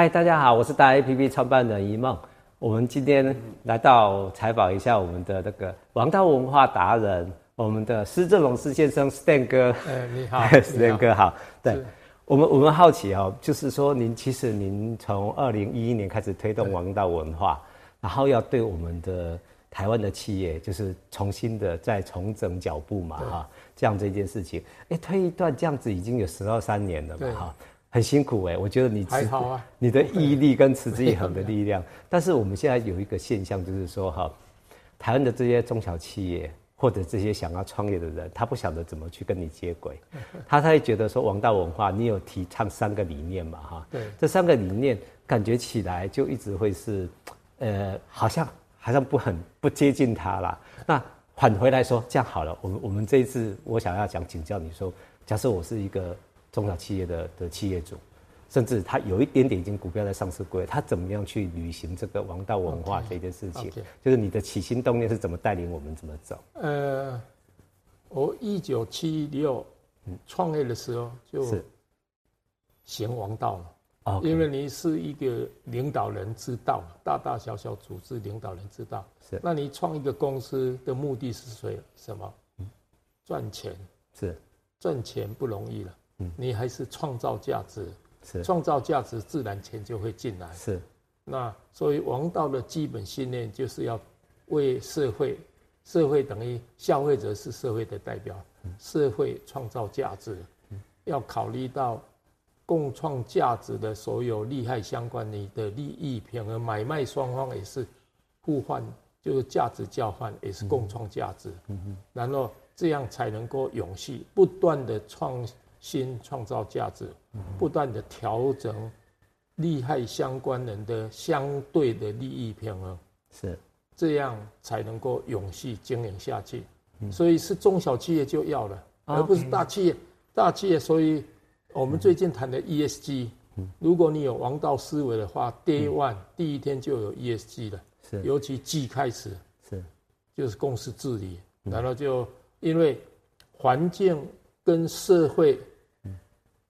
嗨，大家好，我是大 APP 创办人一梦。我们今天来到采访一下我们的那个王道文化达人，我们的施正荣施先生，Stan 哥。哎，你好，Stan 哥好。对，我们我们好奇哦，就是说您其实您从二零一一年开始推动王道文化，然后要对我们的台湾的企业，就是重新的再重整脚步嘛，哈，这样这件事情，哎，推一段这样子已经有十二三年了嘛，哈。很辛苦哎、欸，我觉得你还好啊，你的毅力跟持之以恒的力量。但是我们现在有一个现象，就是说哈，台湾的这些中小企业或者这些想要创业的人，他不晓得怎么去跟你接轨，他才会觉得说王道文化，你有提倡三个理念嘛哈？对，这三个理念感觉起来就一直会是，呃，好像好像不很不接近他啦。那返回来说，这样好了，我们我们这一次我想要想，请教你说，假设我是一个。中小企业的的企业主，甚至他有一点点已经股票在上市柜，他怎么样去履行这个王道文化这件事情？Okay, okay. 就是你的起心动念是怎么带领我们怎么走？呃，我一九七六创业的时候就行王道了。Okay. 因为你是一个领导人之道，大大小小组织领导人之道。是，那你创一个公司的目的是谁？什么？赚钱。是，赚钱不容易了。你还是创造价值，是创造价值，自然钱就会进来。是，那所以王道的基本信念就是要为社会，社会等于消费者是社会的代表，社会创造价值，要考虑到共创价值的所有利害相关，你的利益平衡，买卖双方也是互换，就是价值交换，也是共创价值。然后这样才能够永续，不断的创。新创造价值，不断的调整利害相关人的相对的利益平衡，是。这样才能够永续经营下去。所以是中小企业就要了，而不是大企业。大企业，所以我们最近谈的 ESG，如果你有王道思维的话，Day One 第一天就有 ESG 了，是。尤其 G 开始是。就是公司治理，然后就因为环境跟社会。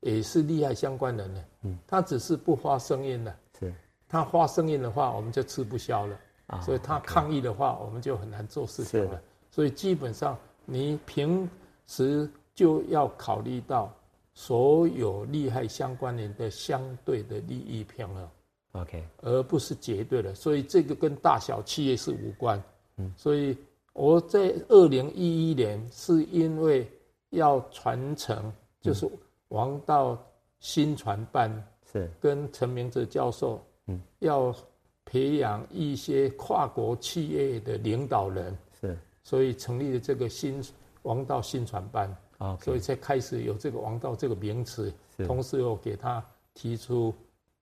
也是利害相关人呢，嗯，他只是不发声音了，是，他发声音的话，我们就吃不消了，啊，所以他抗议的话，我们就很难做事情了，所以基本上你平时就要考虑到所有利害相关人的相对的利益平衡，OK，而不是绝对的，所以这个跟大小企业是无关，嗯，所以我在二零一一年是因为要传承，就是。王道新传班是。跟陈明哲教授，嗯，要培养一些跨国企业的领导人是，所以成立了这个新王道新传班啊，所以才开始有这个王道这个名词，同时又给他提出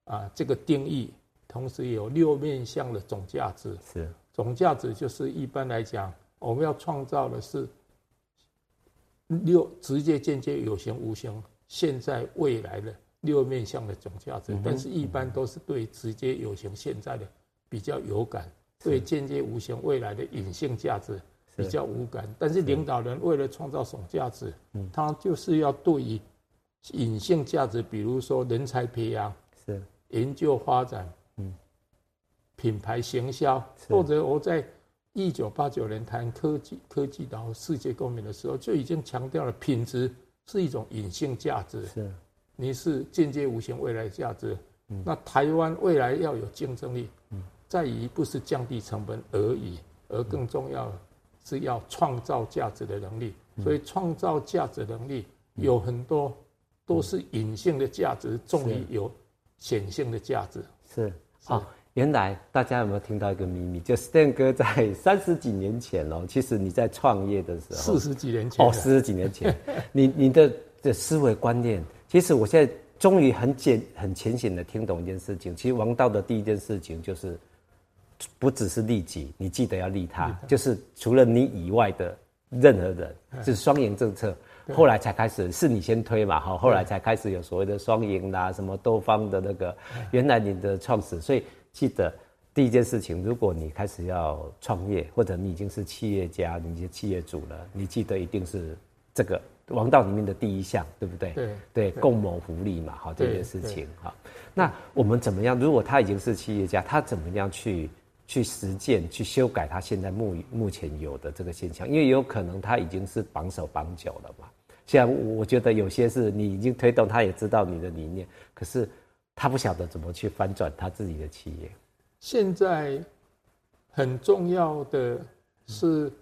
啊这个定义，同时有六面向的总价值是，总价值就是一般来讲我们要创造的是六直接、间接、有形、无形。现在、未来的六面向的总价值，但是一般都是对直接有形现在的比较有感，对间接无形未来的隐性价值比较无感。但是领导人为了创造总价值，他就是要对于隐性价值，比如说人才培养、是。研究发展、嗯，品牌行销，或者我在一九八九年谈科技科技岛世界公民的时候，就已经强调了品质。是一种隐性价值，是，你是间接无形未来价值。嗯，那台湾未来要有竞争力，嗯，在于不是降低成本而已，而更重要是要创造价值的能力。所以创造价值能力有很多都是隐性的价值，重于有显性的价值。是，好。原来大家有没有听到一个秘密？就 Stan 哥在三十几年前哦，其实你在创业的时候，四十几年前哦，四十几年前，你你的的思维观念，其实我现在终于很简很浅显的听懂一件事情。其实王道的第一件事情就是，不只是利己，你记得要利他，就是除了你以外的任何人，就是双赢政策。后来才开始是你先推嘛，哈，后来才开始有所谓的双赢啦，什么多方的那个，原来你的创始，所以。记得第一件事情，如果你开始要创业，或者你已经是企业家，你是企业主了，你记得一定是这个王道里面的第一项，对不对？对对，共谋福利嘛，好这件事情哈。那我们怎么样？如果他已经是企业家，他怎么样去去实践、去修改他现在目目前有的这个现象？因为有可能他已经是绑手绑脚了嘛。像我觉得有些是你已经推动，他也知道你的理念，可是他不晓得怎么去翻转他自己的企业。现在很重要的是，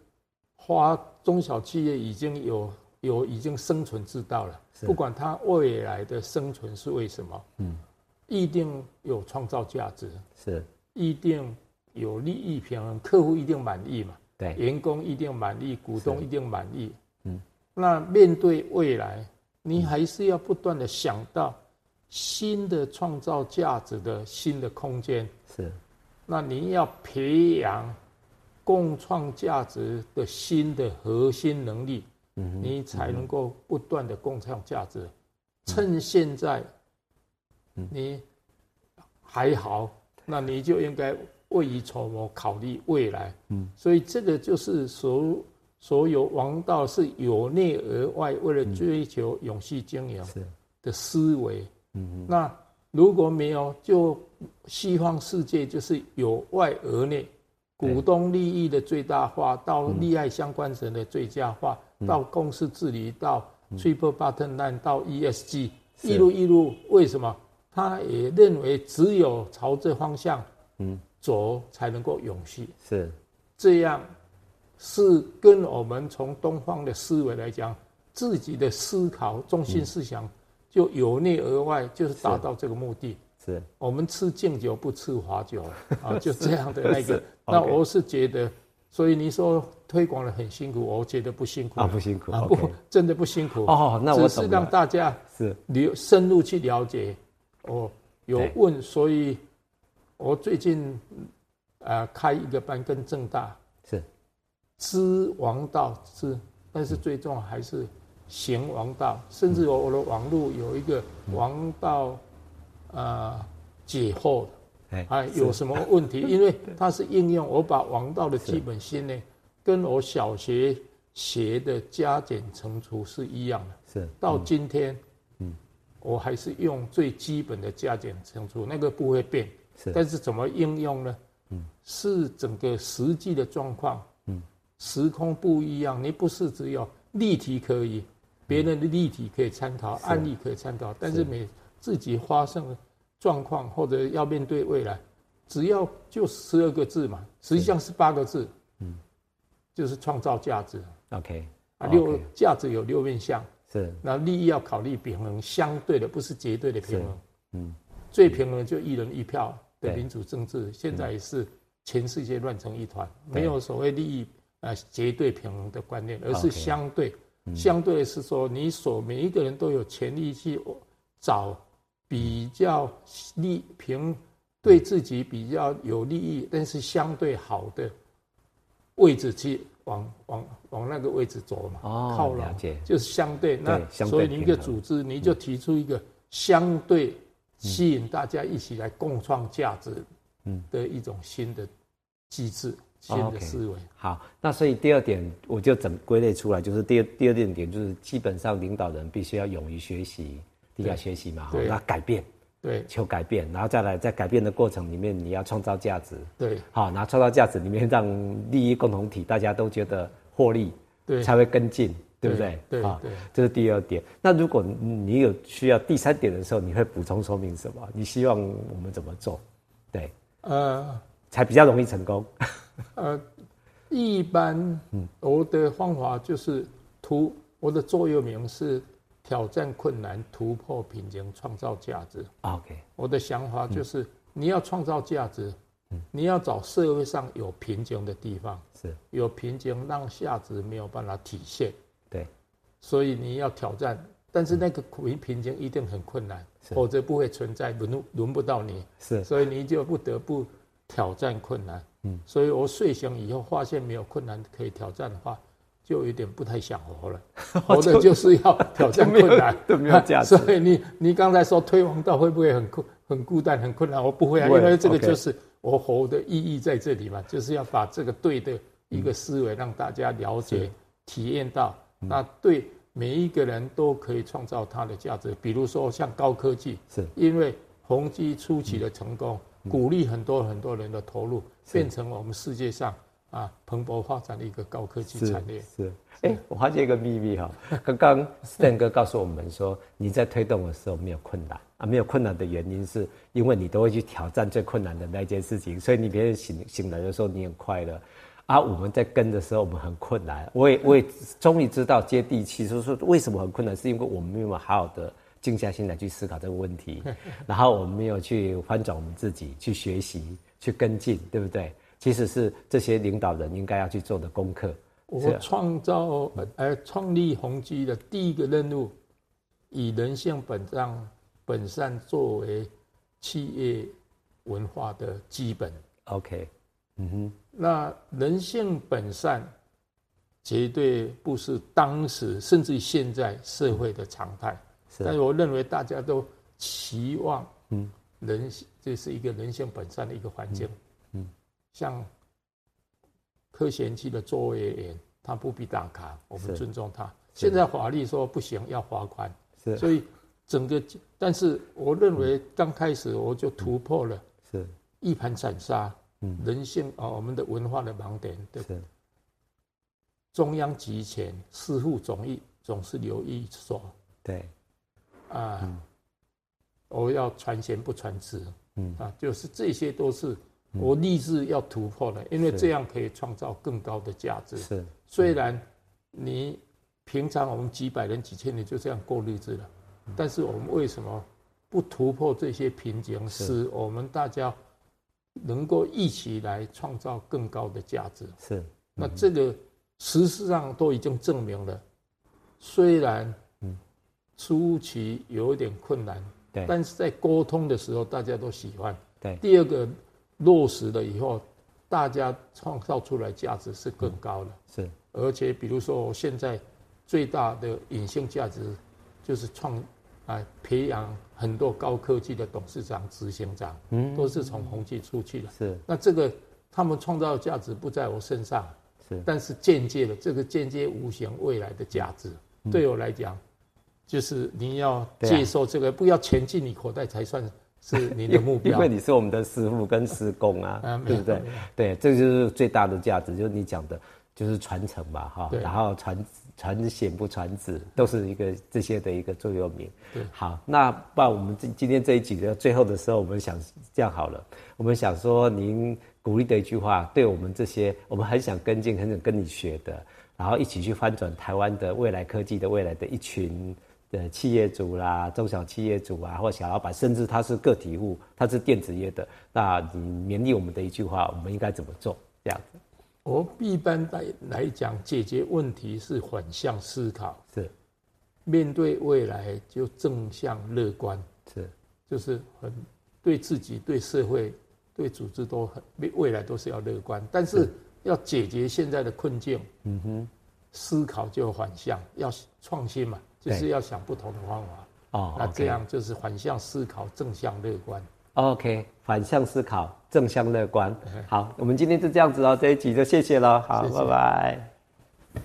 花中小企业已经有有已经生存之道了，不管他未来的生存是为什么，嗯。一定有创造价值，是，一定有利益平衡，客户一定满意嘛？对，员工一定满意，股东一定满意。嗯，那面对未来，你还是要不断的想到新的创造价值的新的空间。是，那你要培养共创价值的新的核心能力，嗯，你才能够不断的共创价值。趁现在。你还好，那你就应该未雨绸缪，考虑未来。嗯，所以这个就是所所有王道是由内而外，为了追求永续经营的思维。嗯，那如果没有，就西方世界就是由外而内，股东利益的最大化，到利害相关人的最佳化，到公司治理，到 Triple Bottom Line，到 ESG，一路一路，为什么？他也认为，只有朝这方向，嗯，走才能够永续。是，这样，是跟我们从东方的思维来讲，自己的思考中心思想，就由内而外，就是达到这个目的。是，我们吃敬酒不吃罚酒啊，就这样的那个。那我是觉得，所以你说推广的很辛苦，我觉得不辛苦啊，不辛苦啊，不，真的不辛苦。哦，那我只是让大家是了深入去了解。哦，有问，所以，我最近，呃，开一个班跟正大是，知王道知，但是最重要还是行王道，甚至我我的网络有一个王道，呃，解惑的，哎，有什么问题？因为它是应用，我把王道的基本心呢，跟我小学学的加减乘除是一样的，是，到今天。嗯我还是用最基本的加减乘除，那个不会变。是，但是怎么应用呢？嗯，是整个实际的状况。嗯，时空不一样，你不是只有例题可以，别人的例题可以参考，案例可以参考，但是每自己发生的状况或者要面对未来，只要就十二个字嘛，实际上是八个字。嗯，就是创造价值。OK，啊，六价值有六面向。是，那利益要考虑平衡，相对的不是绝对的平衡。嗯，最平衡就一人一票的民主政治，现在也是全世界乱成一团，没有所谓利益呃绝对平衡的观念，而是相对。相对是说，你所每一个人都有权利去找比较利平，对自己比较有利益，但是相对好的位置去。往往往那个位置走嘛，哦，靠拢，了解，就是相对。那所以你一个组织，你就提出一个相对吸引大家一起来共创价值，嗯，的一种新的机制，新的思维。好，那所以第二点我就整归类出来，就是第二第二点点就是基本上领导人必须要勇于学习，第一要学习嘛，好，要改变。对，求改变，然后再来，在改变的过程里面，你要创造价值。对，好，然后创造价值里面，让利益共同体大家都觉得获利，对，才会跟进，对不对？对，啊，这是第二点。那如果你有需要第三点的时候，你会补充说明什么？你希望我们怎么做？对，呃，才比较容易成功。呃，一般，嗯，我的方法就是突，我的座右铭是。挑战困难，突破瓶颈，创造价值。OK，我的想法就是，你要创造价值，嗯你要找社会上有瓶颈的地方，是有瓶颈让价值没有办法体现。对，所以你要挑战，但是那个瓶瓶颈一定很困难，否则不会存在，轮轮不到你。是，所以你就不得不挑战困难。嗯，所以我睡醒以后发现没有困难可以挑战的话。就有点不太想活了，活的就是要挑战困难，都没有价值。所以你你刚才说推王道会不会很困很孤单很困难？我不会啊，因为这个就是我活的意义在这里嘛，就是要把这个对的一个思维让大家了解、体验到。那对每一个人都可以创造他的价值。比如说像高科技，是因为宏基初期的成功，嗯、鼓励很多很多人的投入，变成我们世界上啊蓬勃发展的一个高科技产业。是，哎、欸，我发现一个秘密哈，刚刚 Stan 哥告诉我们说，你在推动的时候没有困难啊，没有困难的原因是因为你都会去挑战最困难的那件事情，所以你别人醒醒来的时候你很快乐。啊，我们在跟的时候，我们很困难。我也，我也终于知道接地气，就是说为什么很困难，是因为我们没有好好的静下心来去思考这个问题，然后我们没有去翻转我们自己，去学习，去跟进，对不对？其实是这些领导人应该要去做的功课。我创造呃创立宏基的第一个任务，以人性本善本善作为企业文化的基本。OK。嗯哼，那人性本善，绝对不是当时甚至于现在社会的常态。是，但是我认为大家都期望，嗯，人这是一个人性本善的一个环境。嗯，像科学园区的作业员，他不必打卡，我们尊重他。现在法律说不行，要罚款。是，所以整个，但是我认为刚开始我就突破了，是。一盘散沙。嗯，人性啊，我们的文化的盲点，对，中央集权，师傅总意总是留一手，对，啊，嗯、我要传贤不传子，嗯。啊，就是这些都是我立志要突破的，因为这样可以创造更高的价值。是，虽然你平常我们几百人、几千人就这样过日子了，但是我们为什么不突破这些瓶颈，使我们大家？能够一起来创造更高的价值，是。那这个事实上都已经证明了，虽然初期有一点困难，对，但是在沟通的时候大家都喜欢。对。第二个落实了以后，大家创造出来价值是更高的。是。而且比如说，我现在最大的隐性价值就是创。啊，培养很多高科技的董事长、执行长，嗯，都是从宏基出去的。是，那这个他们创造的价值不在我身上，是，但是间接的这个间接无形未来的价值，对我来讲，就是你要接受这个，不要钱进你口袋才算是你的目标。因为你是我们的师傅跟师公啊，对不对？对，这就是最大的价值，就是你讲的，就是传承嘛，哈，然后传。传贤不传子，都是一个这些的一个座右铭。对，好，那不然我们今今天这一集的最后的时候，我们想这样好了，我们想说您鼓励的一句话，对我们这些我们很想跟进、很想跟你学的，然后一起去翻转台湾的未来科技的未来的一群的企业主啦、中小企业主啊，或小老板，甚至他是个体户，他是电子业的，那你勉励我们的一句话，我们应该怎么做？这样子。我一般来来讲，解决问题是反向思考，是。面对未来就正向乐观，是。就是很对自己、对社会、对组织都很未来都是要乐观，但是。要解决现在的困境，嗯哼，思考就反向，要创新嘛，就是要想不同的方法，哦，那这样就是反向思考，正向乐观。OK，反向思考，正向乐观。好，我们今天就这样子哦，这一集就谢谢了。好，谢谢拜拜。